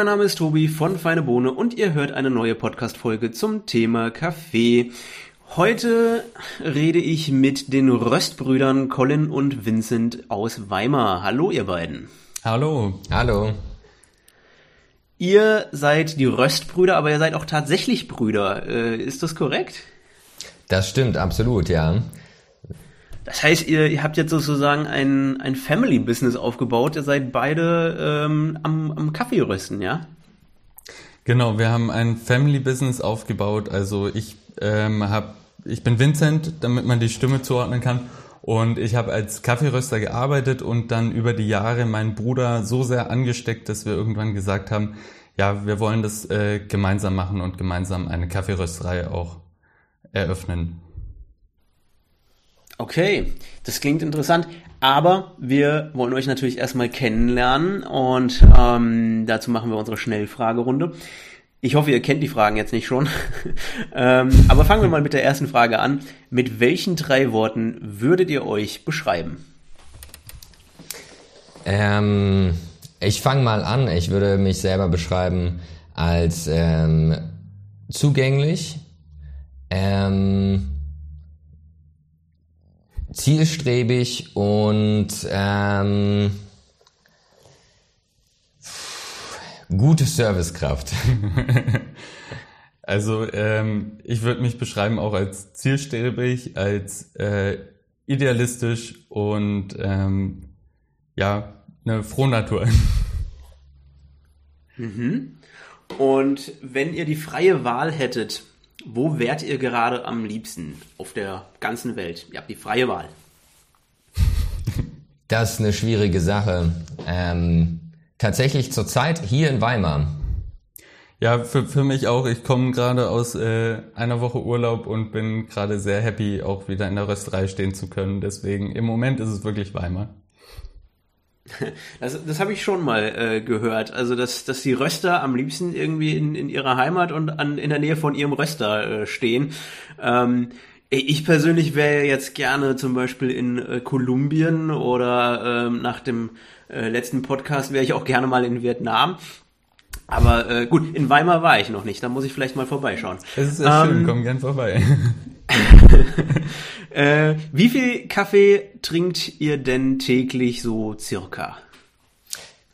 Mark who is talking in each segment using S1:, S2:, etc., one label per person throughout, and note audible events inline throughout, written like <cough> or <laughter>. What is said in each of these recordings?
S1: mein Name ist Tobi von Feine Bohne und ihr hört eine neue Podcast-Folge zum Thema Kaffee. Heute rede ich mit den Röstbrüdern Colin und Vincent aus Weimar. Hallo, ihr beiden.
S2: Hallo.
S3: Hallo.
S1: Ihr seid die Röstbrüder, aber ihr seid auch tatsächlich Brüder. Äh, ist das korrekt?
S3: Das stimmt, absolut, ja.
S1: Das heißt, ihr, ihr habt jetzt sozusagen ein, ein Family-Business aufgebaut. Ihr seid beide ähm, am, am Kaffee rösten, ja?
S2: Genau, wir haben ein Family-Business aufgebaut. Also ich ähm, habe, ich bin Vincent, damit man die Stimme zuordnen kann. Und ich habe als Kaffeeröster gearbeitet und dann über die Jahre meinen Bruder so sehr angesteckt, dass wir irgendwann gesagt haben, ja, wir wollen das äh, gemeinsam machen und gemeinsam eine Kaffeerösterei auch eröffnen.
S1: Okay, das klingt interessant. Aber wir wollen euch natürlich erstmal kennenlernen und ähm, dazu machen wir unsere Schnellfragerunde. Ich hoffe, ihr kennt die Fragen jetzt nicht schon. <laughs> ähm, aber fangen wir mal mit der ersten Frage an. Mit welchen drei Worten würdet ihr euch beschreiben?
S3: Ähm, ich fange mal an. Ich würde mich selber beschreiben als ähm, zugänglich, ähm, zielstrebig und ähm, gute Servicekraft. <laughs>
S2: also ähm, ich würde mich beschreiben auch als zielstrebig, als äh, idealistisch und ähm, ja, eine Frohnatur.
S1: Mhm. Und wenn ihr die freie Wahl hättet, wo wärt ihr gerade am liebsten auf der ganzen Welt? Ihr habt die freie Wahl.
S3: Das ist eine schwierige Sache. Ähm, tatsächlich zurzeit hier in Weimar.
S2: Ja, für, für mich auch. Ich komme gerade aus äh, einer Woche Urlaub und bin gerade sehr happy, auch wieder in der Rösterei stehen zu können. Deswegen im Moment ist es wirklich Weimar.
S1: Das, das habe ich schon mal äh, gehört. Also, dass, dass die Röster am liebsten irgendwie in, in ihrer Heimat und an, in der Nähe von ihrem Röster äh, stehen. Ähm, ich persönlich wäre jetzt gerne zum Beispiel in äh, Kolumbien oder ähm, nach dem äh, letzten Podcast wäre ich auch gerne mal in Vietnam. Aber äh, gut, in Weimar war ich noch nicht. Da muss ich vielleicht mal vorbeischauen.
S2: Es ist sehr ähm, schön, komm gern vorbei. <laughs> <laughs>
S1: äh, wie viel Kaffee trinkt ihr denn täglich so circa?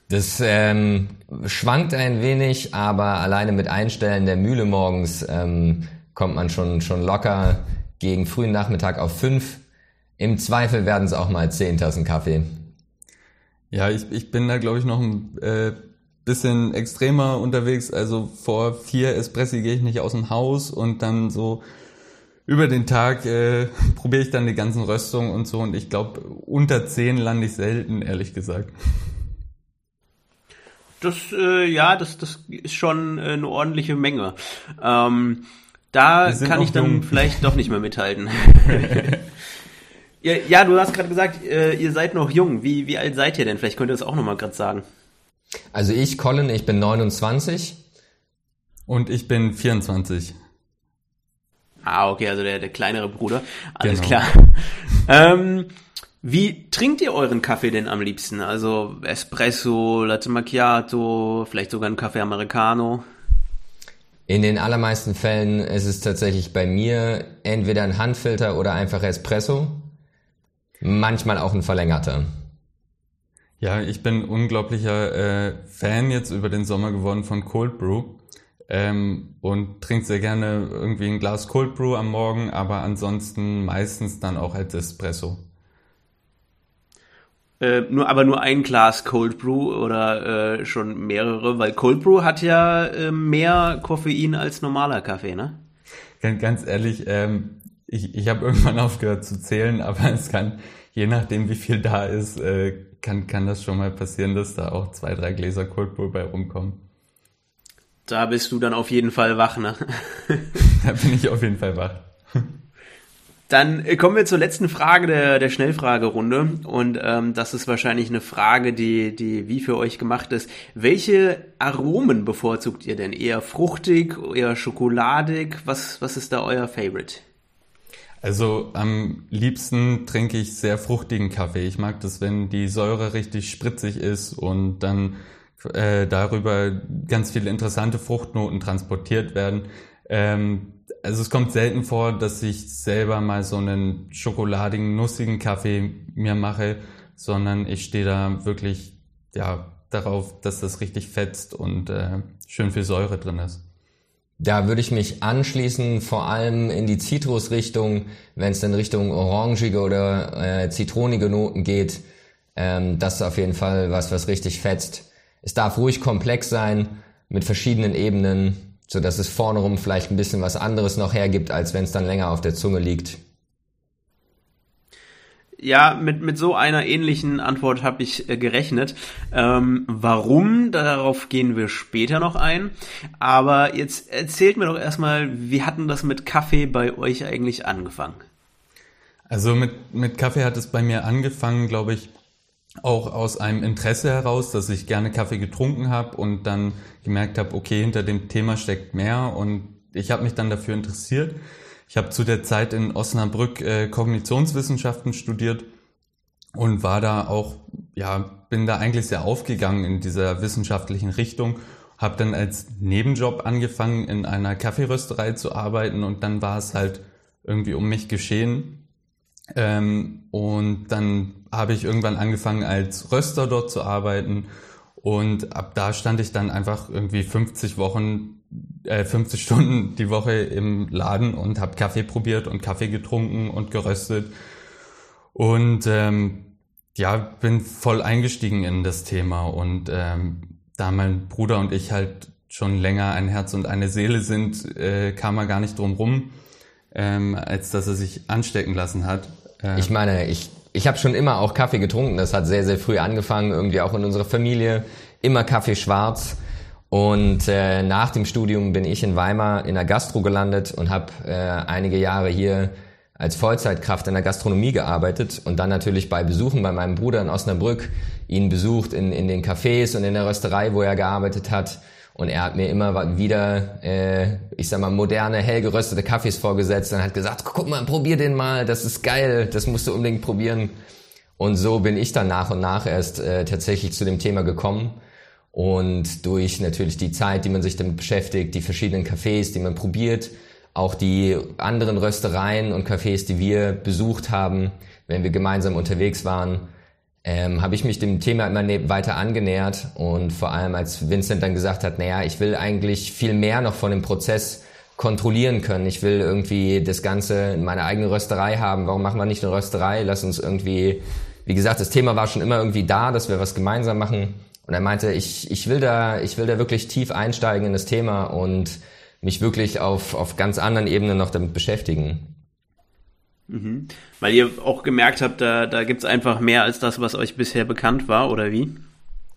S3: Das ähm, schwankt ein wenig, aber alleine mit Einstellen der Mühle morgens ähm, kommt man schon, schon locker gegen frühen Nachmittag auf fünf. Im Zweifel werden es auch mal zehn Tassen Kaffee.
S2: Ja, ich, ich bin da, glaube ich, noch ein äh, bisschen extremer unterwegs. Also vor vier Espressi gehe ich nicht aus dem Haus und dann so über den Tag äh, <laughs> probiere ich dann die ganzen Röstungen und so und ich glaube, unter zehn lande ich selten, ehrlich gesagt.
S1: Das, äh, ja, das, das ist schon äh, eine ordentliche Menge. Ähm, da kann ich dann jung. vielleicht doch nicht mehr mithalten. <laughs> <laughs> ja, ja, du hast gerade gesagt, äh, ihr seid noch jung. Wie, wie alt seid ihr denn? Vielleicht könnt ihr das auch nochmal gerade sagen.
S3: Also ich, Colin, ich bin 29.
S2: Und ich bin 24.
S1: Ah, okay, also der, der kleinere Bruder. Alles genau. klar. <laughs> ähm, wie trinkt ihr euren Kaffee denn am liebsten? Also Espresso, Latte Macchiato, vielleicht sogar ein Kaffee Americano?
S3: In den allermeisten Fällen ist es tatsächlich bei mir entweder ein Handfilter oder einfach Espresso. Manchmal auch ein verlängerter.
S2: Ja, ich bin unglaublicher äh, Fan jetzt über den Sommer geworden von Cold Brew ähm, und trinke sehr gerne irgendwie ein Glas Cold Brew am Morgen, aber ansonsten meistens dann auch als Espresso.
S1: Äh, nur, aber nur ein Glas Cold Brew oder äh, schon mehrere, weil Cold Brew hat ja äh, mehr Koffein als normaler Kaffee, ne?
S2: Ganz, ganz ehrlich, ähm, ich, ich habe irgendwann <laughs> aufgehört zu zählen, aber es kann, je nachdem wie viel da ist, äh, kann, kann das schon mal passieren, dass da auch zwei, drei Gläser Cold Brew bei rumkommen.
S1: Da bist du dann auf jeden Fall wach, ne? <laughs>
S2: da bin ich auf jeden Fall wach.
S1: Dann äh, kommen wir zur letzten Frage der, der Schnellfragerunde. Und ähm, das ist wahrscheinlich eine Frage, die, die wie für euch gemacht ist. Welche Aromen bevorzugt ihr denn? Eher fruchtig, eher schokoladig? Was, was ist da euer Favorite?
S2: Also am liebsten trinke ich sehr fruchtigen Kaffee. Ich mag das, wenn die Säure richtig spritzig ist und dann äh, darüber ganz viele interessante Fruchtnoten transportiert werden. Ähm, also es kommt selten vor, dass ich selber mal so einen schokoladigen, nussigen Kaffee mir mache, sondern ich stehe da wirklich ja darauf, dass das richtig fetzt und äh, schön viel Säure drin ist.
S3: Da würde ich mich anschließen, vor allem in die Zitrusrichtung, wenn es dann Richtung orangige oder äh, zitronige Noten geht. Ähm, das ist auf jeden Fall was, was richtig fetzt. Es darf ruhig komplex sein, mit verschiedenen Ebenen, so dass es vorne rum vielleicht ein bisschen was anderes noch hergibt, als wenn es dann länger auf der Zunge liegt.
S1: Ja, mit, mit so einer ähnlichen Antwort habe ich äh, gerechnet. Ähm, warum? Darauf gehen wir später noch ein. Aber jetzt erzählt mir doch erstmal, wie hatten das mit Kaffee bei euch eigentlich angefangen?
S2: Also mit, mit Kaffee hat es bei mir angefangen, glaube ich, auch aus einem Interesse heraus, dass ich gerne Kaffee getrunken habe und dann gemerkt habe, okay, hinter dem Thema steckt mehr und ich habe mich dann dafür interessiert. Ich habe zu der Zeit in Osnabrück äh, Kognitionswissenschaften studiert und war da auch, ja, bin da eigentlich sehr aufgegangen in dieser wissenschaftlichen Richtung. Habe dann als Nebenjob angefangen, in einer Kaffeerösterei zu arbeiten und dann war es halt irgendwie um mich geschehen. Ähm, und dann habe ich irgendwann angefangen, als Röster dort zu arbeiten. Und ab da stand ich dann einfach irgendwie 50 Wochen, äh, 50 <laughs> Stunden die Woche im Laden und habe Kaffee probiert und Kaffee getrunken und geröstet. Und ähm, ja, bin voll eingestiegen in das Thema. Und ähm, da mein Bruder und ich halt schon länger ein Herz und eine Seele sind, äh, kam er gar nicht drum rum, ähm, als dass er sich anstecken lassen hat.
S3: Ähm, ich meine, ich ich habe schon immer auch Kaffee getrunken. Das hat sehr, sehr früh angefangen, irgendwie auch in unserer Familie. Immer Kaffee schwarz. Und äh, nach dem Studium bin ich in Weimar in der Gastro gelandet und habe äh, einige Jahre hier als Vollzeitkraft in der Gastronomie gearbeitet und dann natürlich bei Besuchen bei meinem Bruder in Osnabrück ihn besucht in, in den Cafés und in der Rösterei, wo er gearbeitet hat. Und er hat mir immer wieder, äh, ich sag mal, moderne, hell geröstete Kaffees vorgesetzt und hat gesagt, guck mal, probier den mal, das ist geil, das musst du unbedingt probieren. Und so bin ich dann nach und nach erst äh, tatsächlich zu dem Thema gekommen. Und durch natürlich die Zeit, die man sich damit beschäftigt, die verschiedenen Cafés, die man probiert, auch die anderen Röstereien und Cafés, die wir besucht haben, wenn wir gemeinsam unterwegs waren, ähm, habe ich mich dem Thema immer weiter angenähert und vor allem als Vincent dann gesagt hat, naja, ich will eigentlich viel mehr noch von dem Prozess kontrollieren können. Ich will irgendwie das Ganze in meiner eigenen Rösterei haben. Warum machen wir nicht eine Rösterei? Lass uns irgendwie, wie gesagt, das Thema war schon immer irgendwie da, dass wir was gemeinsam machen. Und er meinte, ich, ich will da, ich will da wirklich tief einsteigen in das Thema und mich wirklich auf, auf ganz anderen Ebenen noch damit beschäftigen.
S1: Mhm. Weil ihr auch gemerkt habt, da, da gibt es einfach mehr als das, was euch bisher bekannt war, oder wie?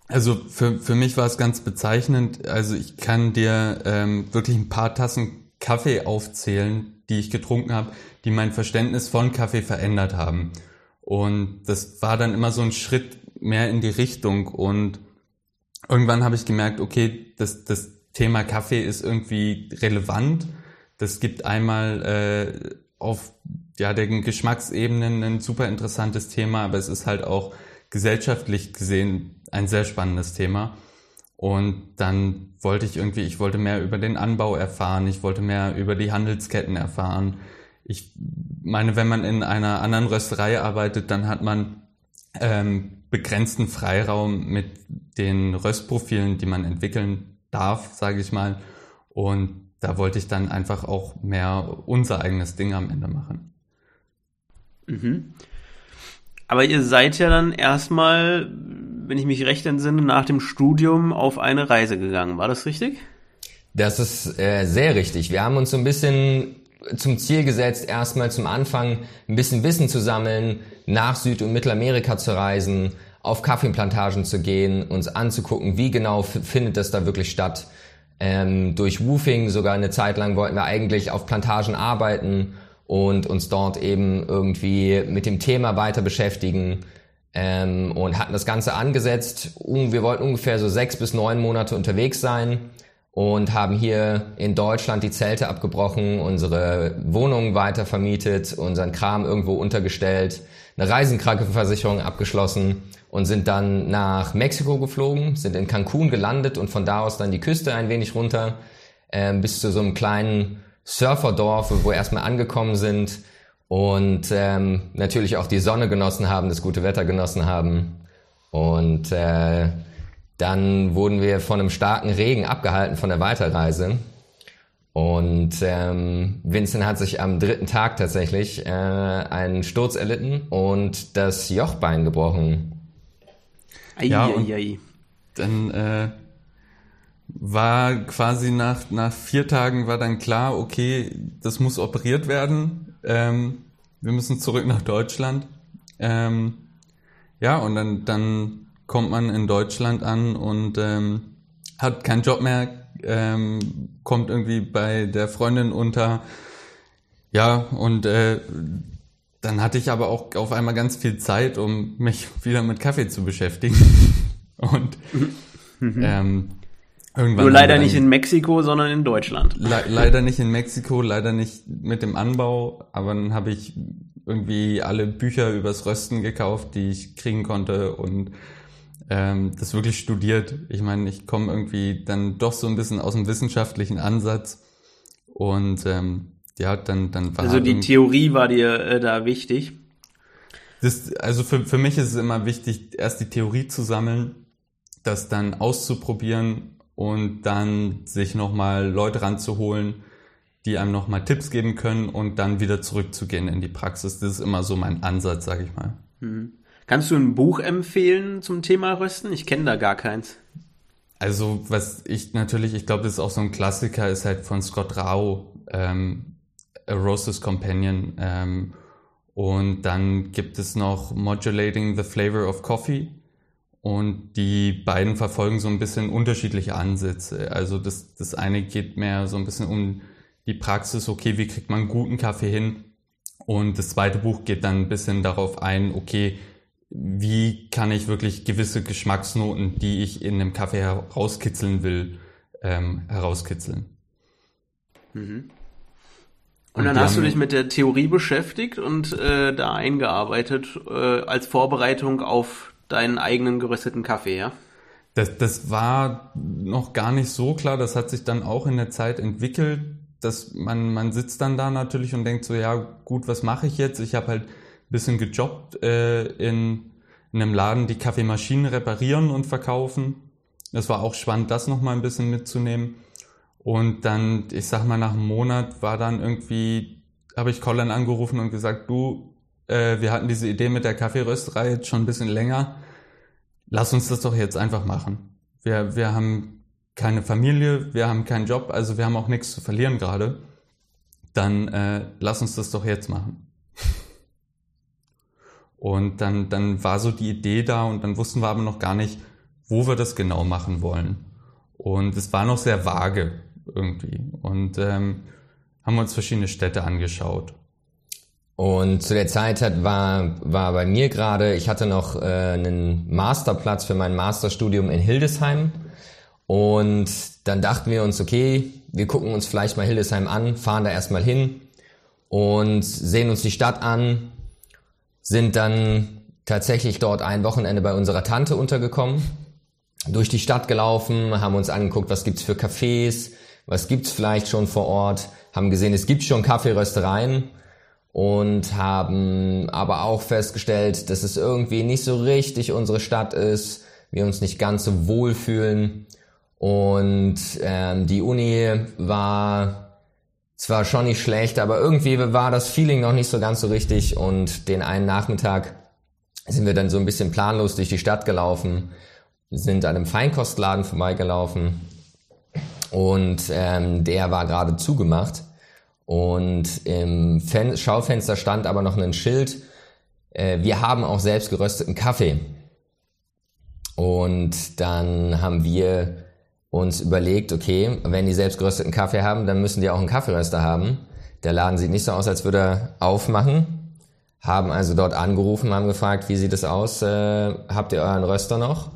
S2: Also für, für mich war es ganz bezeichnend. Also ich kann dir ähm, wirklich ein paar Tassen Kaffee aufzählen, die ich getrunken habe, die mein Verständnis von Kaffee verändert haben. Und das war dann immer so ein Schritt mehr in die Richtung. Und irgendwann habe ich gemerkt, okay, das, das Thema Kaffee ist irgendwie relevant. Das gibt einmal äh, auf ja, den Geschmacksebenen ein super interessantes Thema, aber es ist halt auch gesellschaftlich gesehen ein sehr spannendes Thema. Und dann wollte ich irgendwie, ich wollte mehr über den Anbau erfahren, ich wollte mehr über die Handelsketten erfahren. Ich meine, wenn man in einer anderen Rösterei arbeitet, dann hat man ähm, begrenzten Freiraum mit den Röstprofilen, die man entwickeln darf, sage ich mal. Und da wollte ich dann einfach auch mehr unser eigenes Ding am Ende machen.
S1: Mhm. Aber ihr seid ja dann erstmal, wenn ich mich recht entsinne, nach dem Studium auf eine Reise gegangen. War das richtig?
S3: Das ist äh, sehr richtig. Wir haben uns so ein bisschen zum Ziel gesetzt, erstmal zum Anfang ein bisschen Wissen zu sammeln, nach Süd- und Mittelamerika zu reisen, auf Kaffeeplantagen zu gehen, uns anzugucken, wie genau findet das da wirklich statt. Ähm, durch Woofing sogar eine Zeit lang wollten wir eigentlich auf Plantagen arbeiten und uns dort eben irgendwie mit dem Thema weiter beschäftigen ähm, und hatten das Ganze angesetzt. Wir wollten ungefähr so sechs bis neun Monate unterwegs sein und haben hier in Deutschland die Zelte abgebrochen, unsere Wohnungen weiter vermietet, unseren Kram irgendwo untergestellt, eine Reisenkrankenversicherung abgeschlossen und sind dann nach Mexiko geflogen, sind in Cancun gelandet und von da aus dann die Küste ein wenig runter äh, bis zu so einem kleinen Surferdorf, wo wir erstmal angekommen sind und ähm, natürlich auch die Sonne genossen haben, das gute Wetter genossen haben. Und äh, dann wurden wir von einem starken Regen abgehalten von der Weiterreise. Und ähm, Vincent hat sich am dritten Tag tatsächlich äh, einen Sturz erlitten und das Jochbein gebrochen.
S2: Ei, ja, ei, ei. dann äh, war quasi nach, nach vier Tagen war dann klar, okay, das muss operiert werden. Ähm, wir müssen zurück nach Deutschland. Ähm, ja, und dann, dann kommt man in Deutschland an und ähm, hat keinen Job mehr, ähm, kommt irgendwie bei der Freundin unter. Ja, und äh, dann hatte ich aber auch auf einmal ganz viel Zeit, um mich <laughs> wieder mit Kaffee zu beschäftigen. <laughs> Und
S1: mhm. ähm, irgendwann. Nur leider nicht in Mexiko, sondern in Deutschland.
S2: Le leider nicht in Mexiko, leider nicht mit dem Anbau, aber dann habe ich irgendwie alle Bücher übers Rösten gekauft, die ich kriegen konnte und ähm, das wirklich studiert. Ich meine, ich komme irgendwie dann doch so ein bisschen aus dem wissenschaftlichen Ansatz und ähm, ja, dann, dann
S1: war Also die Theorie war dir äh, da wichtig?
S2: Das, also für, für mich ist es immer wichtig, erst die Theorie zu sammeln, das dann auszuprobieren und dann sich nochmal Leute ranzuholen, die einem nochmal Tipps geben können und dann wieder zurückzugehen in die Praxis. Das ist immer so mein Ansatz, sag ich mal.
S1: Hm. Kannst du ein Buch empfehlen zum Thema Rösten? Ich kenne da gar keins.
S2: Also was ich natürlich, ich glaube, das ist auch so ein Klassiker, ist halt von Scott Rao, ähm, A Roaster's Companion. Ähm, und dann gibt es noch Modulating the Flavor of Coffee. Und die beiden verfolgen so ein bisschen unterschiedliche Ansätze. Also das, das eine geht mehr so ein bisschen um die Praxis, okay, wie kriegt man guten Kaffee hin? Und das zweite Buch geht dann ein bisschen darauf ein, okay, wie kann ich wirklich gewisse Geschmacksnoten, die ich in einem Kaffee herauskitzeln will, ähm, herauskitzeln.
S1: Mhm. Und, und dann hast du dich mit der Theorie beschäftigt und äh, da eingearbeitet äh, als Vorbereitung auf deinen eigenen gerösteten Kaffee, ja?
S2: Das, das war noch gar nicht so klar. Das hat sich dann auch in der Zeit entwickelt, dass man, man sitzt dann da natürlich und denkt so, ja gut, was mache ich jetzt? Ich habe halt ein bisschen gejobbt äh, in, in einem Laden, die Kaffeemaschinen reparieren und verkaufen. Das war auch spannend, das nochmal ein bisschen mitzunehmen. Und dann, ich sag mal, nach einem Monat war dann irgendwie, habe ich Colin angerufen und gesagt, du, äh, wir hatten diese Idee mit der Kaffeerösterei jetzt schon ein bisschen länger. Lass uns das doch jetzt einfach machen. Wir, wir haben keine Familie, wir haben keinen Job, also wir haben auch nichts zu verlieren gerade. Dann äh, lass uns das doch jetzt machen. <laughs> Und dann, dann war so die Idee da und dann wussten wir aber noch gar nicht, wo wir das genau machen wollen. Und es war noch sehr vage irgendwie. Und ähm, haben uns verschiedene Städte angeschaut.
S3: Und zu der Zeit hat, war, war bei mir gerade, ich hatte noch äh, einen Masterplatz für mein Masterstudium in Hildesheim. Und dann dachten wir uns, okay, wir gucken uns vielleicht mal Hildesheim an, fahren da erstmal hin und sehen uns die Stadt an, sind dann tatsächlich dort ein Wochenende bei unserer Tante untergekommen, durch die Stadt gelaufen, haben uns angeguckt, was gibt's für Cafés, was gibt's vielleicht schon vor Ort, haben gesehen, es gibt schon Kaffeeröstereien und haben aber auch festgestellt, dass es irgendwie nicht so richtig unsere Stadt ist, wir uns nicht ganz so wohl fühlen. Und ähm, die Uni war zwar schon nicht schlecht, aber irgendwie war das Feeling noch nicht so ganz so richtig. Und den einen Nachmittag sind wir dann so ein bisschen planlos durch die Stadt gelaufen, sind an einem Feinkostladen vorbeigelaufen. Und ähm, der war gerade zugemacht und im Fen Schaufenster stand aber noch ein Schild, äh, wir haben auch selbst gerösteten Kaffee. Und dann haben wir uns überlegt, okay, wenn die selbst gerösteten Kaffee haben, dann müssen die auch einen Kaffeeröster haben. Der Laden sieht nicht so aus, als würde er aufmachen. Haben also dort angerufen, haben gefragt, wie sieht es aus? Äh, habt ihr euren Röster noch?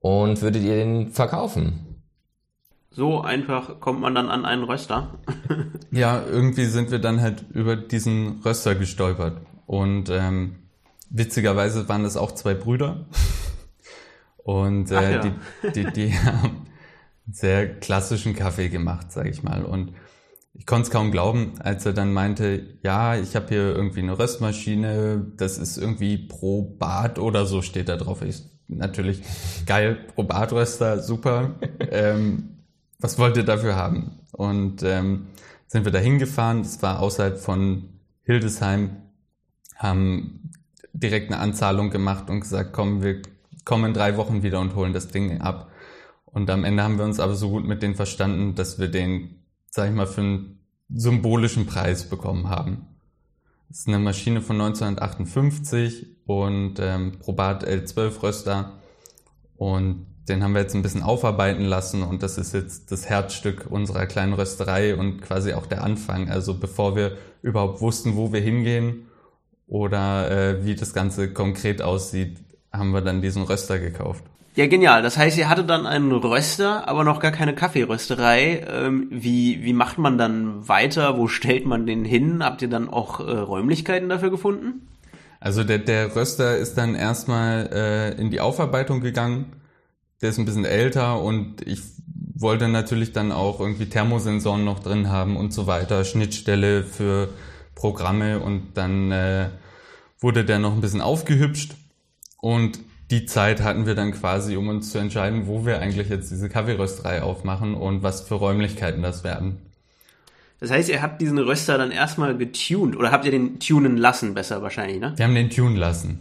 S3: Und würdet ihr den verkaufen?
S1: So einfach kommt man dann an einen Röster. <laughs>
S2: ja, irgendwie sind wir dann halt über diesen Röster gestolpert. Und ähm, witzigerweise waren das auch zwei Brüder. <laughs> Und äh, ja. die, die, die <laughs> haben sehr klassischen Kaffee gemacht, sage ich mal. Und ich konnte es kaum glauben, als er dann meinte, ja, ich habe hier irgendwie eine Röstmaschine, das ist irgendwie pro Bad oder so steht da drauf. Ich, natürlich geil, pro Badröster, super. ähm, was wollt ihr dafür haben? Und ähm, sind wir da hingefahren, das war außerhalb von Hildesheim, haben direkt eine Anzahlung gemacht und gesagt, komm, wir kommen in drei Wochen wieder und holen das Ding ab. Und am Ende haben wir uns aber so gut mit denen verstanden, dass wir den, sag ich mal, für einen symbolischen Preis bekommen haben. Das ist eine Maschine von 1958 und ähm, Probat L12 Röster. Und den haben wir jetzt ein bisschen aufarbeiten lassen und das ist jetzt das Herzstück unserer kleinen Rösterei und quasi auch der Anfang. Also bevor wir überhaupt wussten, wo wir hingehen oder äh, wie das Ganze konkret aussieht, haben wir dann diesen Röster gekauft.
S1: Ja, genial. Das heißt, ihr hattet dann einen Röster, aber noch gar keine Kaffeerösterei. Ähm, wie, wie macht man dann weiter? Wo stellt man den hin? Habt ihr dann auch äh, Räumlichkeiten dafür gefunden?
S2: Also der, der Röster ist dann erstmal äh, in die Aufarbeitung gegangen. Der ist ein bisschen älter und ich wollte natürlich dann auch irgendwie Thermosensoren noch drin haben und so weiter, Schnittstelle für Programme und dann äh, wurde der noch ein bisschen aufgehübscht und die Zeit hatten wir dann quasi, um uns zu entscheiden, wo wir eigentlich jetzt diese Kaffeerösterei aufmachen und was für Räumlichkeiten das werden.
S1: Das heißt, ihr habt diesen Röster dann erstmal getuned oder habt ihr den tunen lassen, besser wahrscheinlich, ne?
S2: Wir haben den tunen lassen.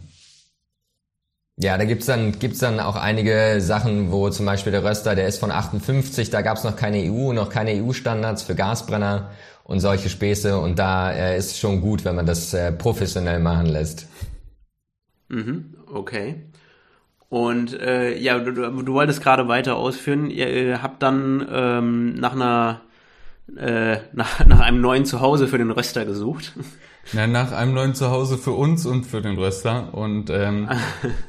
S3: Ja, da gibt's dann, gibt's dann auch einige Sachen, wo zum Beispiel der Röster, der ist von 58, da gab's noch keine EU, noch keine EU-Standards für Gasbrenner und solche Späße und da äh, ist schon gut, wenn man das äh, professionell machen lässt.
S1: Mhm, okay. Und äh, ja, du, du, wolltest gerade weiter ausführen. Ihr, ihr habt dann ähm, nach einer äh, nach, nach einem neuen Zuhause für den Röster gesucht.
S2: Ja, nach einem neuen Zuhause für uns und für den Röster. Und, ähm,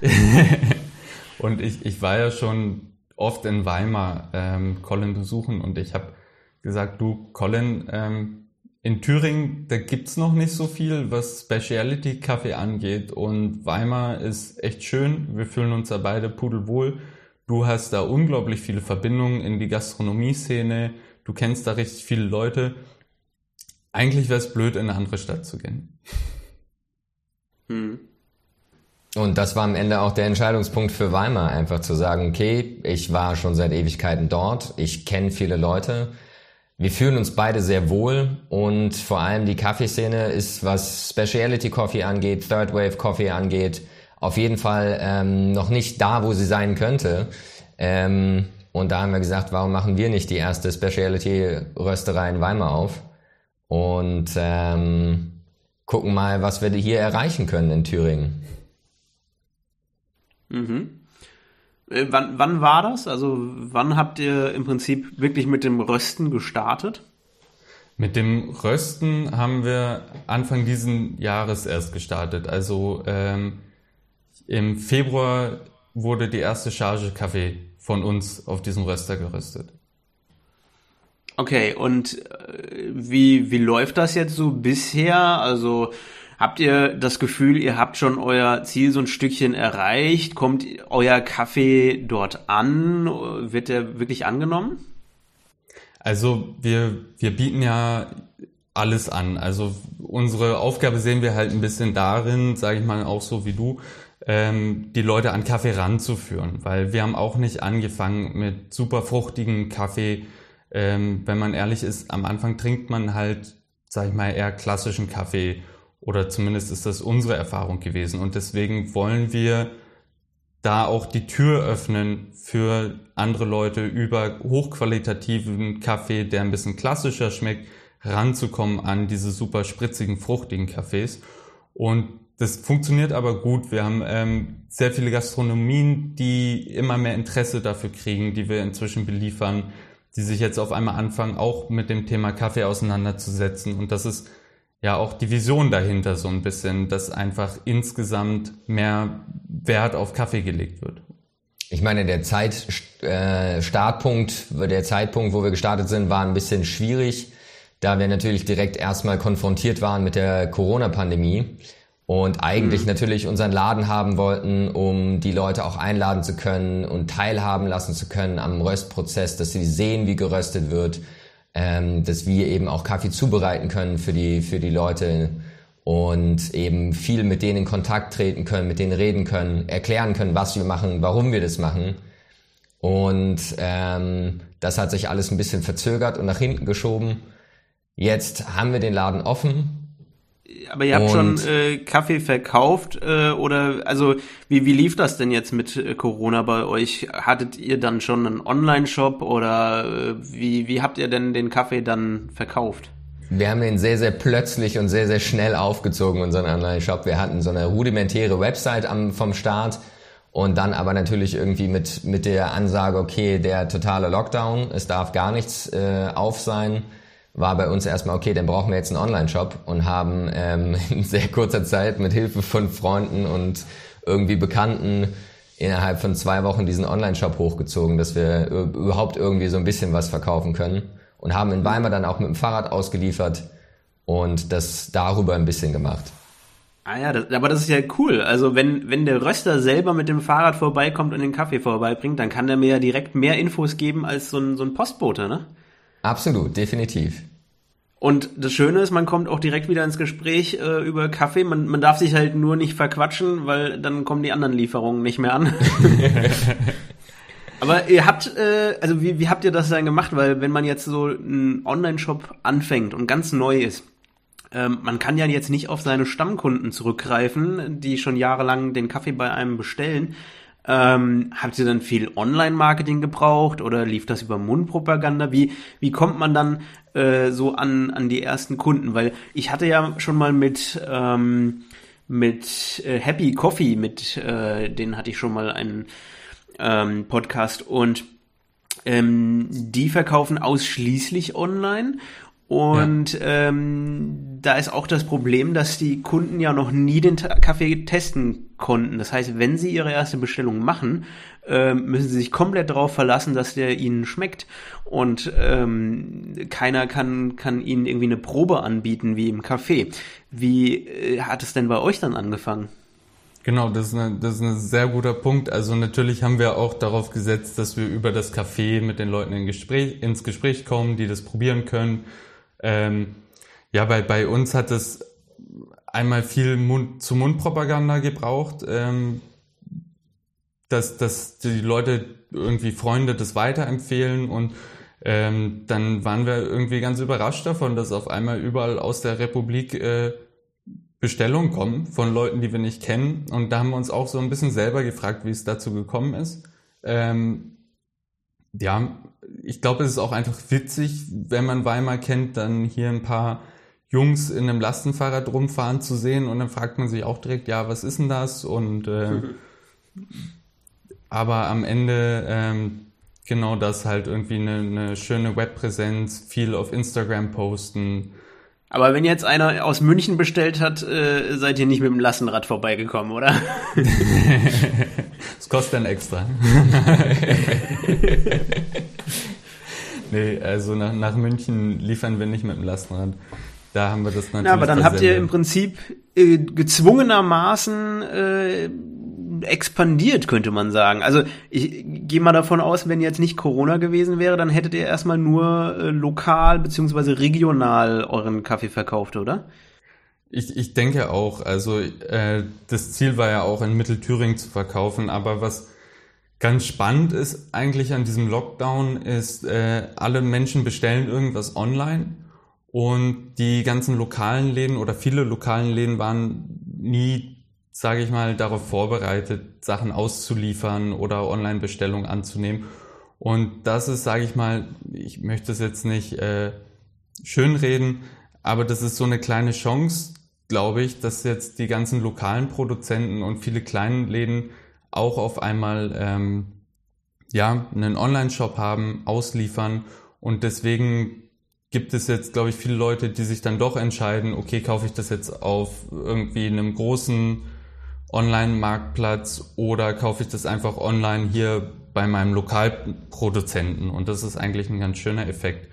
S2: <laughs> und ich, ich war ja schon oft in Weimar ähm, Colin besuchen und ich habe gesagt, du Colin, ähm, in Thüringen, da gibt's noch nicht so viel, was Speciality Kaffee angeht. Und Weimar ist echt schön. Wir fühlen uns da beide pudelwohl. Du hast da unglaublich viele Verbindungen in die Gastronomie-Szene. Du kennst da richtig viele Leute. Eigentlich wäre es blöd, in eine andere Stadt zu gehen.
S3: Hm. Und das war am Ende auch der Entscheidungspunkt für Weimar, einfach zu sagen, okay, ich war schon seit Ewigkeiten dort, ich kenne viele Leute, wir fühlen uns beide sehr wohl und vor allem die Kaffeeszene ist, was Specialty Coffee angeht, Third Wave Coffee angeht, auf jeden Fall ähm, noch nicht da, wo sie sein könnte. Ähm, und da haben wir gesagt, warum machen wir nicht die erste Specialty Rösterei in Weimar auf und ähm, gucken mal, was wir hier erreichen können in Thüringen.
S1: Mhm. Äh, wann, wann war das? Also wann habt ihr im Prinzip wirklich mit dem Rösten gestartet?
S2: Mit dem Rösten haben wir Anfang diesen Jahres erst gestartet. Also ähm, im Februar wurde die erste Charge Kaffee von uns auf diesem Röster geröstet.
S1: Okay, und äh, wie, wie läuft das jetzt so bisher? Also Habt ihr das Gefühl, ihr habt schon euer Ziel so ein Stückchen erreicht? Kommt euer Kaffee dort an? Wird der wirklich angenommen?
S2: Also wir, wir bieten ja alles an. Also unsere Aufgabe sehen wir halt ein bisschen darin, sage ich mal auch so wie du, ähm, die Leute an Kaffee ranzuführen, weil wir haben auch nicht angefangen mit super fruchtigen Kaffee. Ähm, wenn man ehrlich ist, am Anfang trinkt man halt, sag ich mal, eher klassischen Kaffee oder zumindest ist das unsere Erfahrung gewesen. Und deswegen wollen wir da auch die Tür öffnen für andere Leute über hochqualitativen Kaffee, der ein bisschen klassischer schmeckt, ranzukommen an diese super spritzigen, fruchtigen Kaffees. Und das funktioniert aber gut. Wir haben ähm, sehr viele Gastronomien, die immer mehr Interesse dafür kriegen, die wir inzwischen beliefern, die sich jetzt auf einmal anfangen, auch mit dem Thema Kaffee auseinanderzusetzen. Und das ist ja auch die Vision dahinter so ein bisschen, dass einfach insgesamt mehr Wert auf Kaffee gelegt wird.
S3: Ich meine, der Zeit, äh, Startpunkt, der Zeitpunkt, wo wir gestartet sind, war ein bisschen schwierig, da wir natürlich direkt erstmal konfrontiert waren mit der Corona-Pandemie. Und eigentlich mhm. natürlich unseren Laden haben wollten, um die Leute auch einladen zu können und teilhaben lassen zu können am Röstprozess, dass sie sehen, wie geröstet wird, ähm, dass wir eben auch Kaffee zubereiten können für die, für die Leute und eben viel mit denen in Kontakt treten können, mit denen reden können, erklären können, was wir machen, warum wir das machen. Und ähm, das hat sich alles ein bisschen verzögert und nach hinten geschoben. Jetzt haben wir den Laden offen
S1: aber ihr habt und schon äh, Kaffee verkauft äh, oder also wie, wie lief das denn jetzt mit äh, Corona bei euch? Hattet ihr dann schon einen Online-Shop oder äh, wie, wie habt ihr denn den Kaffee dann verkauft?
S3: Wir haben ihn sehr, sehr plötzlich und sehr, sehr schnell aufgezogen, unseren Online-Shop. Wir hatten so eine rudimentäre Website am, vom Start und dann aber natürlich irgendwie mit, mit der Ansage, okay, der totale Lockdown, es darf gar nichts äh, auf sein war bei uns erstmal, okay, dann brauchen wir jetzt einen Online-Shop und haben ähm, <laughs> in sehr kurzer Zeit mit Hilfe von Freunden und irgendwie Bekannten innerhalb von zwei Wochen diesen Online-Shop hochgezogen, dass wir überhaupt irgendwie so ein bisschen was verkaufen können und haben in Weimar dann auch mit dem Fahrrad ausgeliefert und das darüber ein bisschen gemacht.
S1: Ah ja, das, aber das ist ja cool. Also wenn, wenn der Röster selber mit dem Fahrrad vorbeikommt und den Kaffee vorbeibringt, dann kann der mir ja direkt mehr Infos geben als so ein, so ein Postbote, ne?
S3: Absolut, definitiv.
S1: Und das Schöne ist, man kommt auch direkt wieder ins Gespräch äh, über Kaffee. Man, man darf sich halt nur nicht verquatschen, weil dann kommen die anderen Lieferungen nicht mehr an. <laughs> Aber ihr habt, äh, also wie, wie habt ihr das dann gemacht? Weil wenn man jetzt so einen Online-Shop anfängt und ganz neu ist, ähm, man kann ja jetzt nicht auf seine Stammkunden zurückgreifen, die schon jahrelang den Kaffee bei einem bestellen. Ähm, habt ihr dann viel Online-Marketing gebraucht oder lief das über Mundpropaganda? Wie, wie kommt man dann äh, so an, an die ersten Kunden? Weil ich hatte ja schon mal mit, ähm, mit äh, Happy Coffee, mit äh, denen hatte ich schon mal einen ähm, Podcast und ähm, die verkaufen ausschließlich online und ja. ähm, da ist auch das Problem, dass die Kunden ja noch nie den Kaffee testen konnten. Das heißt, wenn sie ihre erste Bestellung machen, äh, müssen sie sich komplett darauf verlassen, dass der ihnen schmeckt. Und ähm, keiner kann, kann ihnen irgendwie eine Probe anbieten wie im Café. Wie äh, hat es denn bei euch dann angefangen?
S2: Genau, das ist, eine, das ist ein sehr guter Punkt. Also natürlich haben wir auch darauf gesetzt, dass wir über das Café mit den Leuten in Gespräch, ins Gespräch kommen, die das probieren können ähm, ja, weil bei uns hat es einmal viel Mund zu Mund-Propaganda gebraucht, ähm, dass, dass die Leute irgendwie Freunde das weiterempfehlen und ähm, dann waren wir irgendwie ganz überrascht davon, dass auf einmal überall aus der Republik äh, Bestellungen kommen von Leuten, die wir nicht kennen. Und da haben wir uns auch so ein bisschen selber gefragt, wie es dazu gekommen ist. Ähm, ja, ich glaube, es ist auch einfach witzig, wenn man Weimar kennt, dann hier ein paar Jungs in einem Lastenfahrrad rumfahren zu sehen und dann fragt man sich auch direkt, ja, was ist denn das? Und äh, <laughs> aber am Ende ähm, genau das halt irgendwie eine, eine schöne Webpräsenz, viel auf Instagram posten.
S1: Aber wenn jetzt einer aus München bestellt hat, äh, seid ihr nicht mit dem Lastenrad vorbeigekommen, oder? <laughs>
S2: das kostet dann extra. <laughs> nee, also nach, nach München liefern wir nicht mit dem Lastenrad. Da haben wir das natürlich.
S1: Na, aber dann habt ihr im Prinzip äh, gezwungenermaßen äh, expandiert, könnte man sagen. Also ich gehe mal davon aus, wenn jetzt nicht Corona gewesen wäre, dann hättet ihr erstmal nur äh, lokal beziehungsweise regional euren Kaffee verkauft, oder?
S2: Ich, ich denke auch. Also äh, das Ziel war ja auch in Mittelthüringen zu verkaufen, aber was ganz spannend ist eigentlich an diesem Lockdown ist, äh, alle Menschen bestellen irgendwas online und die ganzen lokalen Läden oder viele lokalen Läden waren nie, sage ich mal, darauf vorbereitet, Sachen auszuliefern oder Online-Bestellungen anzunehmen. Und das ist, sage ich mal, ich möchte es jetzt nicht äh, schönreden, aber das ist so eine kleine Chance, glaube ich, dass jetzt die ganzen lokalen Produzenten und viele kleinen Läden auch auf einmal ähm, ja einen Online-Shop haben, ausliefern und deswegen gibt es jetzt, glaube ich, viele Leute, die sich dann doch entscheiden, okay, kaufe ich das jetzt auf irgendwie einem großen Online-Marktplatz oder kaufe ich das einfach online hier bei meinem Lokalproduzenten. Und das ist eigentlich ein ganz schöner Effekt,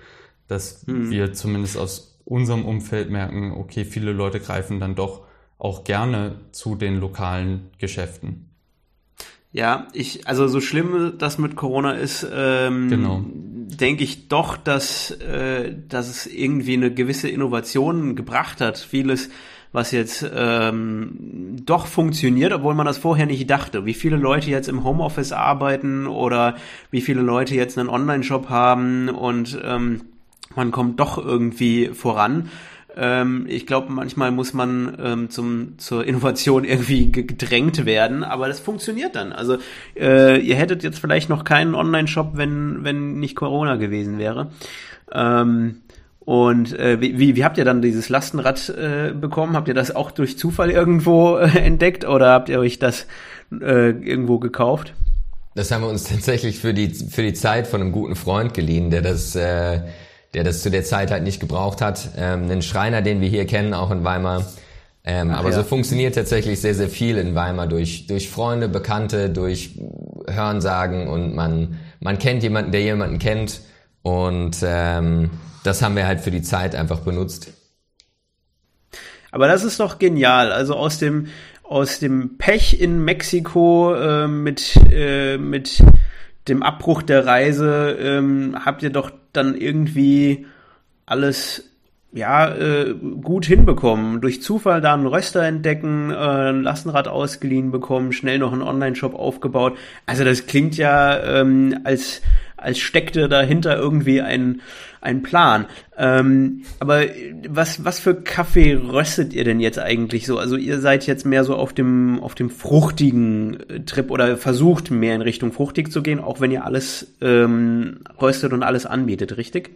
S2: dass mhm. wir zumindest aus unserem Umfeld merken, okay, viele Leute greifen dann doch auch gerne zu den lokalen Geschäften.
S1: Ja, ich, also so schlimm das mit Corona ist, ähm, genau. denke ich doch, dass, äh, dass es irgendwie eine gewisse Innovation gebracht hat. Vieles, was jetzt ähm, doch funktioniert, obwohl man das vorher nicht dachte. Wie viele Leute jetzt im Homeoffice arbeiten oder wie viele Leute jetzt einen Online-Shop haben und ähm, man kommt doch irgendwie voran. Ähm, ich glaube, manchmal muss man ähm, zum, zur Innovation <laughs> irgendwie gedrängt werden, aber das funktioniert dann. Also äh, ihr hättet jetzt vielleicht noch keinen Online-Shop, wenn, wenn nicht Corona gewesen wäre. Ähm, und äh, wie, wie habt ihr dann dieses Lastenrad äh, bekommen? Habt ihr das auch durch Zufall irgendwo äh, <laughs> entdeckt oder habt ihr euch das äh, irgendwo gekauft?
S3: Das haben wir uns tatsächlich für die für die Zeit von einem guten Freund geliehen, der das äh, der das zu der Zeit halt nicht gebraucht hat. Ähm, einen Schreiner, den wir hier kennen, auch in Weimar. Ähm, Ach, aber ja. so funktioniert tatsächlich sehr, sehr viel in Weimar durch, durch Freunde, Bekannte, durch Hörensagen und man, man kennt jemanden, der jemanden kennt und ähm, das haben wir halt für die Zeit einfach benutzt.
S1: Aber das ist doch genial. Also aus dem, aus dem Pech in Mexiko äh, mit, äh, mit dem Abbruch der Reise ähm, habt ihr doch dann irgendwie alles ja äh, gut hinbekommen. Durch Zufall da einen Röster entdecken, äh, ein Lastenrad ausgeliehen bekommen, schnell noch einen Online-Shop aufgebaut. Also das klingt ja ähm, als als steckte dahinter irgendwie ein ein Plan. Ähm, aber was, was für Kaffee röstet ihr denn jetzt eigentlich so? Also ihr seid jetzt mehr so auf dem, auf dem fruchtigen äh, Trip oder versucht mehr in Richtung fruchtig zu gehen, auch wenn ihr alles ähm, röstet und alles anbietet, richtig?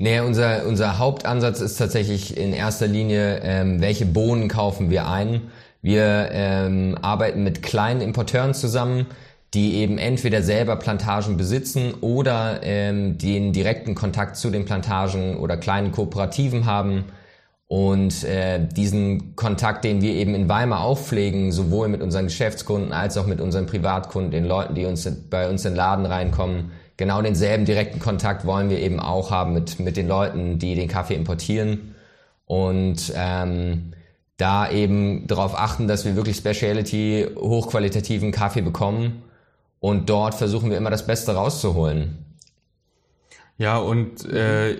S3: Nee, unser, unser Hauptansatz ist tatsächlich in erster Linie, ähm, welche Bohnen kaufen wir ein. Wir ähm, arbeiten mit kleinen Importeuren zusammen, die eben entweder selber Plantagen besitzen oder ähm, den direkten Kontakt zu den Plantagen oder kleinen Kooperativen haben. Und äh, diesen Kontakt, den wir eben in Weimar auch pflegen, sowohl mit unseren Geschäftskunden als auch mit unseren Privatkunden, den Leuten, die uns bei uns in den Laden reinkommen, genau denselben direkten Kontakt wollen wir eben auch haben mit, mit den Leuten, die den Kaffee importieren. Und ähm, da eben darauf achten, dass wir wirklich Speciality, hochqualitativen Kaffee bekommen und dort versuchen wir immer das Beste rauszuholen.
S2: Ja, und äh,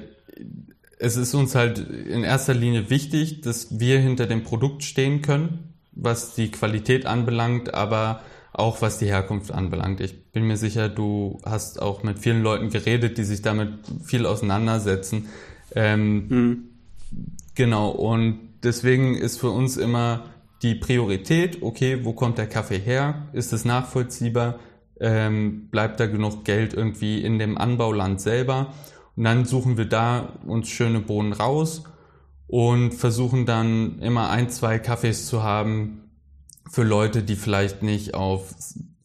S2: es ist uns halt in erster Linie wichtig, dass wir hinter dem Produkt stehen können, was die Qualität anbelangt, aber auch was die Herkunft anbelangt. Ich bin mir sicher, du hast auch mit vielen Leuten geredet, die sich damit viel auseinandersetzen. Ähm, mhm. Genau, und deswegen ist für uns immer die Priorität, okay, wo kommt der Kaffee her? Ist es nachvollziehbar? ähm, bleibt da genug Geld irgendwie in dem Anbauland selber. Und dann suchen wir da uns schöne Bohnen raus und versuchen dann immer ein, zwei Kaffees zu haben für Leute, die vielleicht nicht auf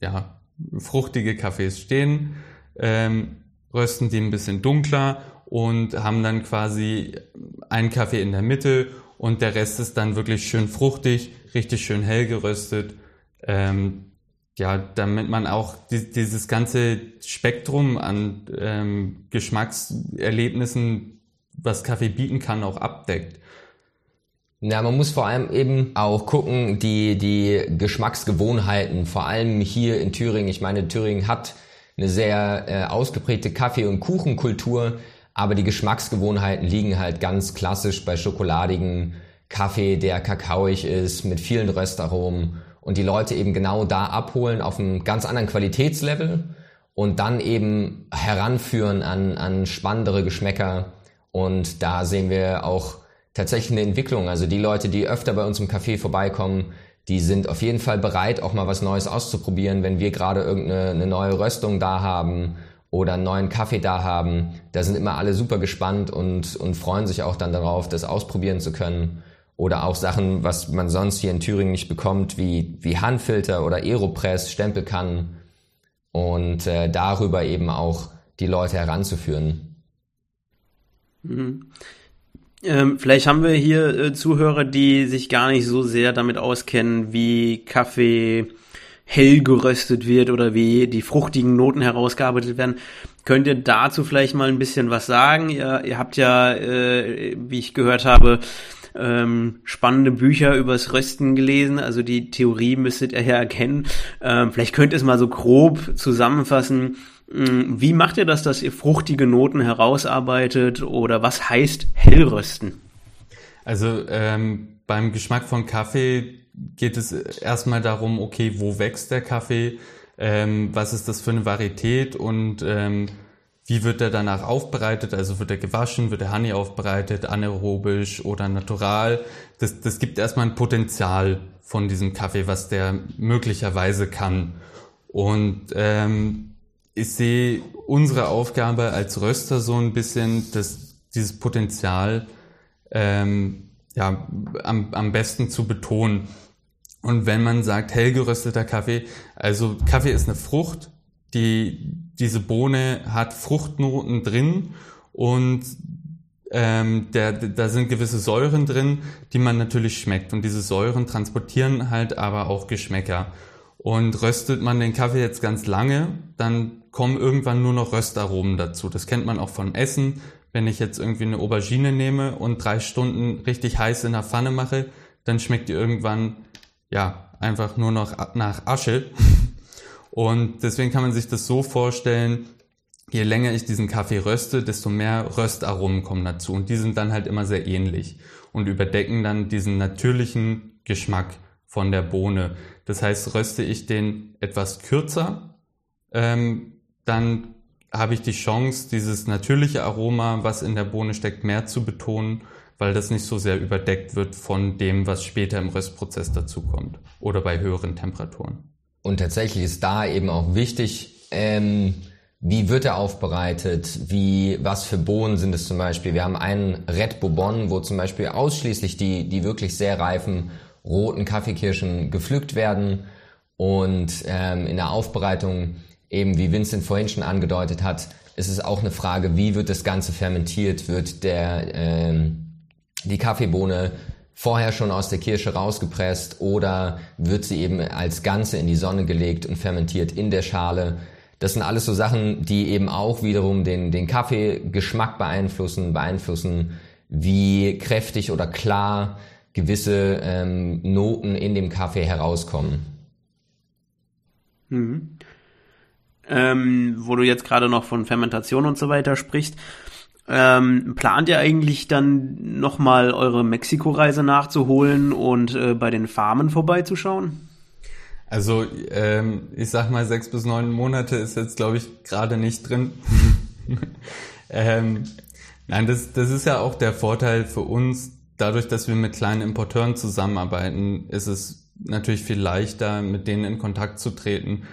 S2: ja, fruchtige Kaffees stehen, ähm, rösten die ein bisschen dunkler und haben dann quasi einen Kaffee in der Mitte und der Rest ist dann wirklich schön fruchtig, richtig schön hell geröstet. Ähm, ja, damit man auch die, dieses ganze Spektrum an ähm, Geschmackserlebnissen, was Kaffee bieten kann, auch abdeckt.
S3: Ja, man muss vor allem eben auch gucken, die, die Geschmacksgewohnheiten, vor allem hier in Thüringen. Ich meine, Thüringen hat eine sehr äh, ausgeprägte Kaffee- und Kuchenkultur, aber die Geschmacksgewohnheiten liegen halt ganz klassisch bei schokoladigen Kaffee, der kakaoig ist, mit vielen Röstaromen und die Leute eben genau da abholen auf einem ganz anderen Qualitätslevel und dann eben heranführen an, an spannendere Geschmäcker. Und da sehen wir auch tatsächlich eine Entwicklung. Also die Leute, die öfter bei uns im Café vorbeikommen, die sind auf jeden Fall bereit, auch mal was Neues auszuprobieren, wenn wir gerade irgendeine eine neue Röstung da haben oder einen neuen Kaffee da haben. Da sind immer alle super gespannt und, und freuen sich auch dann darauf, das ausprobieren zu können. Oder auch Sachen, was man sonst hier in Thüringen nicht bekommt, wie, wie Handfilter oder Aeropress, Stempelkannen. Und äh, darüber eben auch die Leute heranzuführen.
S1: Mhm. Ähm, vielleicht haben wir hier äh, Zuhörer, die sich gar nicht so sehr damit auskennen, wie Kaffee hell geröstet wird oder wie die fruchtigen Noten herausgearbeitet werden. Könnt ihr dazu vielleicht mal ein bisschen was sagen? Ihr, ihr habt ja, äh, wie ich gehört habe, ähm, spannende Bücher übers Rösten gelesen. Also die Theorie müsstet ihr ja erkennen. Ähm, vielleicht könnt ihr es mal so grob zusammenfassen. Hm, wie macht ihr das, dass ihr fruchtige Noten herausarbeitet oder was heißt hellrösten?
S2: Also ähm, beim Geschmack von Kaffee geht es erstmal darum, okay, wo wächst der Kaffee, ähm, was ist das für eine Varietät und ähm, wie wird er danach aufbereitet? Also wird er gewaschen, wird er Honey aufbereitet, anaerobisch oder natural? Das, das gibt erstmal ein Potenzial von diesem Kaffee, was der möglicherweise kann. Und ähm, ich sehe unsere Aufgabe als Röster so ein bisschen, dass dieses Potenzial ähm, ja, am, am besten zu betonen. Und wenn man sagt, hell gerösteter Kaffee, also Kaffee ist eine Frucht, die, diese Bohne hat Fruchtnoten drin und ähm, der, da sind gewisse Säuren drin, die man natürlich schmeckt. Und diese Säuren transportieren halt aber auch Geschmäcker. Und röstet man den Kaffee jetzt ganz lange, dann kommen irgendwann nur noch Röstaromen dazu. Das kennt man auch von Essen. Wenn ich jetzt irgendwie eine Aubergine nehme und drei Stunden richtig heiß in der Pfanne mache, dann schmeckt die irgendwann ja, einfach nur noch nach Asche. <laughs> Und deswegen kann man sich das so vorstellen, je länger ich diesen Kaffee röste, desto mehr Röstaromen kommen dazu. Und die sind dann halt immer sehr ähnlich und überdecken dann diesen natürlichen Geschmack von der Bohne. Das heißt, röste ich den etwas kürzer, ähm, dann habe ich die Chance, dieses natürliche Aroma, was in der Bohne steckt, mehr zu betonen weil das nicht so sehr überdeckt wird von dem, was später im Röstprozess dazukommt oder bei höheren Temperaturen.
S3: Und tatsächlich ist da eben auch wichtig, ähm, wie wird er aufbereitet? Wie, was für Bohnen sind es zum Beispiel? Wir haben einen Red Bourbon, wo zum Beispiel ausschließlich die, die wirklich sehr reifen roten Kaffeekirschen gepflückt werden und ähm, in der Aufbereitung eben, wie Vincent vorhin schon angedeutet hat, ist es auch eine Frage, wie wird das Ganze fermentiert? Wird der ähm, die Kaffeebohne vorher schon aus der Kirsche rausgepresst oder wird sie eben als Ganze in die Sonne gelegt und fermentiert in der Schale. Das sind alles so Sachen, die eben auch wiederum den, den Kaffeegeschmack beeinflussen, beeinflussen, wie kräftig oder klar gewisse ähm, Noten in dem Kaffee herauskommen.
S1: Mhm. Ähm, wo du jetzt gerade noch von Fermentation und so weiter sprichst, ähm, plant ihr eigentlich dann nochmal eure Mexiko-Reise nachzuholen und äh, bei den Farmen vorbeizuschauen?
S2: Also ähm, ich sag mal, sechs bis neun Monate ist jetzt, glaube ich, gerade nicht drin. <laughs> ähm, nein, das, das ist ja auch der Vorteil für uns. Dadurch, dass wir mit kleinen Importeuren zusammenarbeiten, ist es natürlich viel leichter, mit denen in Kontakt zu treten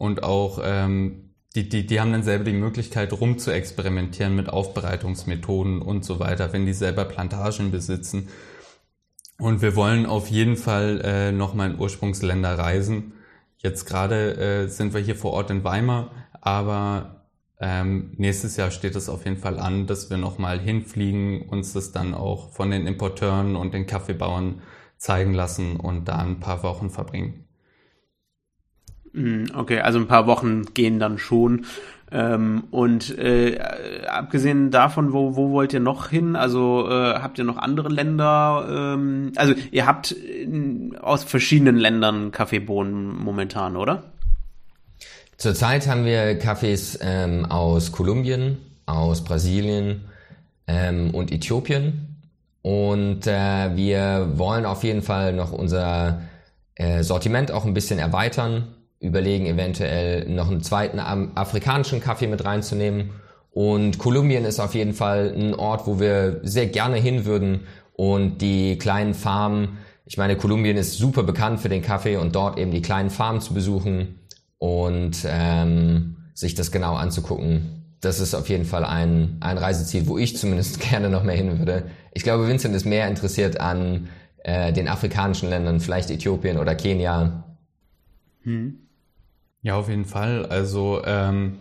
S2: und auch ähm, die, die, die haben dann selber die Möglichkeit, rum zu experimentieren mit Aufbereitungsmethoden und so weiter, wenn die selber Plantagen besitzen. Und wir wollen auf jeden Fall äh, nochmal in Ursprungsländer reisen. Jetzt gerade äh, sind wir hier vor Ort in Weimar, aber ähm, nächstes Jahr steht es auf jeden Fall an, dass wir nochmal hinfliegen, uns das dann auch von den Importeuren und den Kaffeebauern zeigen lassen und da ein paar Wochen verbringen.
S1: Hm, okay, also ein paar Wochen gehen dann schon. Ähm, und äh, abgesehen davon, wo, wo wollt ihr noch hin? Also äh, habt ihr noch andere Länder? Ähm, also ihr habt in, aus verschiedenen Ländern Kaffeebohnen momentan, oder?
S3: Zurzeit haben wir Kaffees ähm, aus Kolumbien, aus Brasilien ähm, und Äthiopien. Und äh, wir wollen auf jeden Fall noch unser äh, Sortiment auch ein bisschen erweitern überlegen, eventuell noch einen zweiten afrikanischen Kaffee mit reinzunehmen. Und Kolumbien ist auf jeden Fall ein Ort, wo wir sehr gerne hin würden. Und die kleinen Farmen, ich meine, Kolumbien ist super bekannt für den Kaffee und dort eben die kleinen Farmen zu besuchen und ähm, sich das genau anzugucken. Das ist auf jeden Fall ein, ein Reiseziel, wo ich zumindest <laughs> gerne noch mehr hin würde. Ich glaube, Vincent ist mehr interessiert an äh, den afrikanischen Ländern, vielleicht Äthiopien oder Kenia.
S2: Hm. Ja, auf jeden Fall. Also ähm,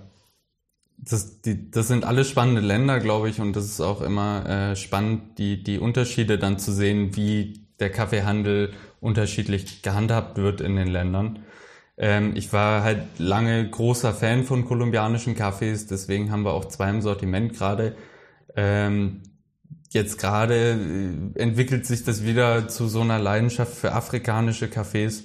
S2: das, die, das sind alle spannende Länder, glaube ich, und das ist auch immer äh, spannend, die, die Unterschiede dann zu sehen, wie der Kaffeehandel unterschiedlich gehandhabt wird in den Ländern. Ähm, ich war halt lange großer Fan von kolumbianischen Kaffees, deswegen haben wir auch zwei im Sortiment gerade. Ähm, jetzt gerade äh, entwickelt sich das wieder zu so einer Leidenschaft für afrikanische Cafés.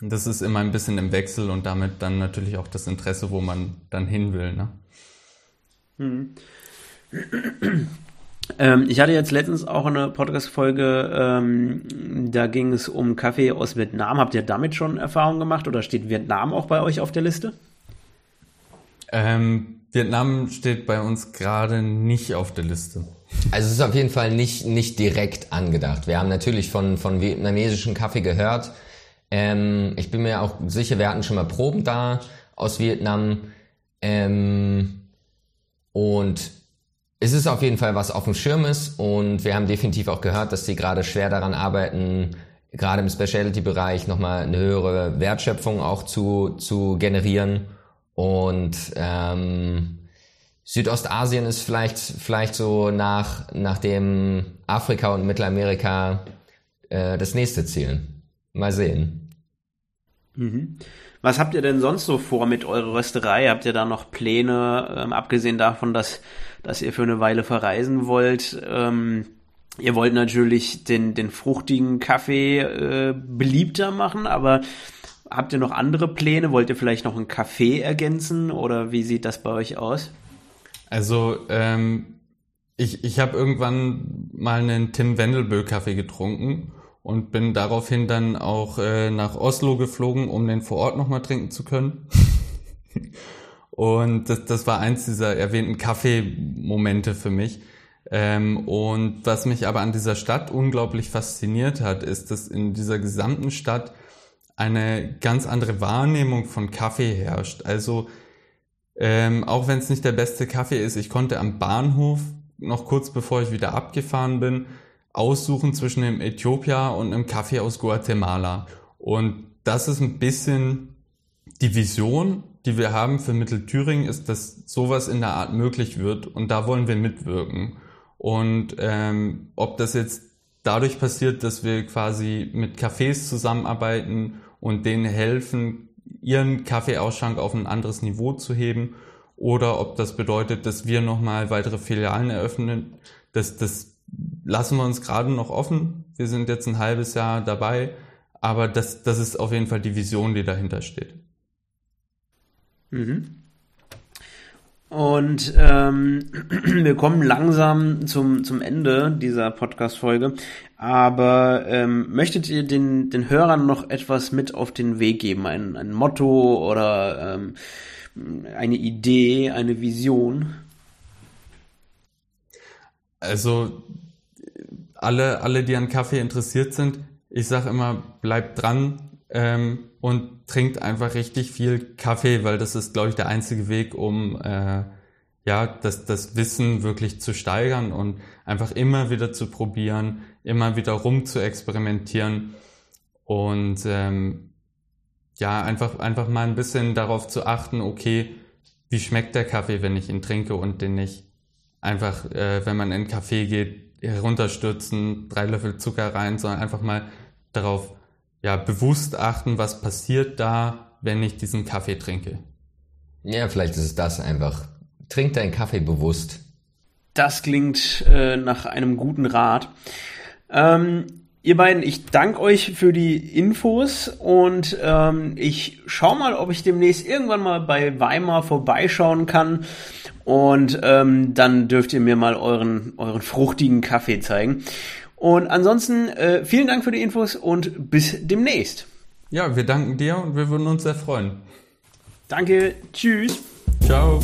S2: Das ist immer ein bisschen im Wechsel und damit dann natürlich auch das Interesse, wo man dann hin will. Ne?
S1: Hm. Ähm, ich hatte jetzt letztens auch eine Podcast-Folge, ähm, da ging es um Kaffee aus Vietnam. Habt ihr damit schon Erfahrungen gemacht oder steht Vietnam auch bei euch auf der Liste?
S2: Ähm, Vietnam steht bei uns gerade nicht auf der Liste.
S3: Also es ist auf jeden Fall nicht, nicht direkt angedacht. Wir haben natürlich von, von vietnamesischen Kaffee gehört. Ähm, ich bin mir auch sicher, wir hatten schon mal Proben da aus Vietnam. Ähm, und es ist auf jeden Fall was auf dem Schirm ist und wir haben definitiv auch gehört, dass sie gerade schwer daran arbeiten, gerade im Specialty-Bereich nochmal eine höhere Wertschöpfung auch zu, zu generieren. Und ähm, Südostasien ist vielleicht, vielleicht so nach, nachdem Afrika und Mittelamerika äh, das nächste Ziel. Mal sehen.
S1: Mhm. Was habt ihr denn sonst so vor mit eurer Rösterei? Habt ihr da noch Pläne, ähm, abgesehen davon, dass, dass ihr für eine Weile verreisen wollt? Ähm, ihr wollt natürlich den, den fruchtigen Kaffee äh, beliebter machen, aber habt ihr noch andere Pläne? Wollt ihr vielleicht noch einen Kaffee ergänzen oder wie sieht das bei euch aus?
S2: Also ähm, ich, ich habe irgendwann mal einen Tim Wendelböhl Kaffee getrunken und bin daraufhin dann auch äh, nach Oslo geflogen, um den vor Ort nochmal trinken zu können. <laughs> und das, das war eins dieser erwähnten Kaffeemomente für mich. Ähm, und was mich aber an dieser Stadt unglaublich fasziniert hat, ist, dass in dieser gesamten Stadt eine ganz andere Wahrnehmung von Kaffee herrscht. Also ähm, auch wenn es nicht der beste Kaffee ist, ich konnte am Bahnhof noch kurz bevor ich wieder abgefahren bin, aussuchen zwischen einem Äthiopia und einem Kaffee aus Guatemala. Und das ist ein bisschen die Vision, die wir haben für Mittelthüringen, ist, dass sowas in der Art möglich wird und da wollen wir mitwirken. Und ähm, ob das jetzt dadurch passiert, dass wir quasi mit Cafés zusammenarbeiten und denen helfen, ihren Kaffeeausschank auf ein anderes Niveau zu heben, oder ob das bedeutet, dass wir nochmal weitere Filialen eröffnen, das, das lassen wir uns gerade noch offen. Wir sind jetzt ein halbes Jahr dabei, aber das, das ist auf jeden Fall die Vision, die dahinter steht.
S1: Mhm. Und ähm, <clears throat> wir kommen langsam zum, zum Ende dieser Podcast-Folge. Aber ähm, möchtet ihr den, den Hörern noch etwas mit auf den Weg geben? Ein, ein Motto oder ähm, eine Idee, eine Vision?
S2: Also alle, alle, die an Kaffee interessiert sind, ich sage immer, bleibt dran ähm, und trinkt einfach richtig viel Kaffee, weil das ist, glaube ich, der einzige Weg, um äh, ja das, das Wissen wirklich zu steigern und einfach immer wieder zu probieren, immer wieder rum zu experimentieren und ähm, ja einfach einfach mal ein bisschen darauf zu achten, okay, wie schmeckt der Kaffee, wenn ich ihn trinke und den nicht einfach, äh, wenn man in einen Kaffee geht, herunterstürzen, drei Löffel Zucker rein, sondern einfach mal darauf ja, bewusst achten, was passiert da, wenn ich diesen Kaffee trinke.
S3: Ja, vielleicht ist es das einfach. Trink deinen Kaffee bewusst.
S1: Das klingt äh, nach einem guten Rat. Ähm, ihr beiden, ich danke euch für die Infos und ähm, ich schau mal, ob ich demnächst irgendwann mal bei Weimar vorbeischauen kann und ähm, dann dürft ihr mir mal euren, euren fruchtigen Kaffee zeigen. Und ansonsten äh, vielen Dank für die Infos und bis demnächst.
S2: Ja, wir danken dir und wir würden uns sehr freuen.
S1: Danke, tschüss.
S2: Ciao.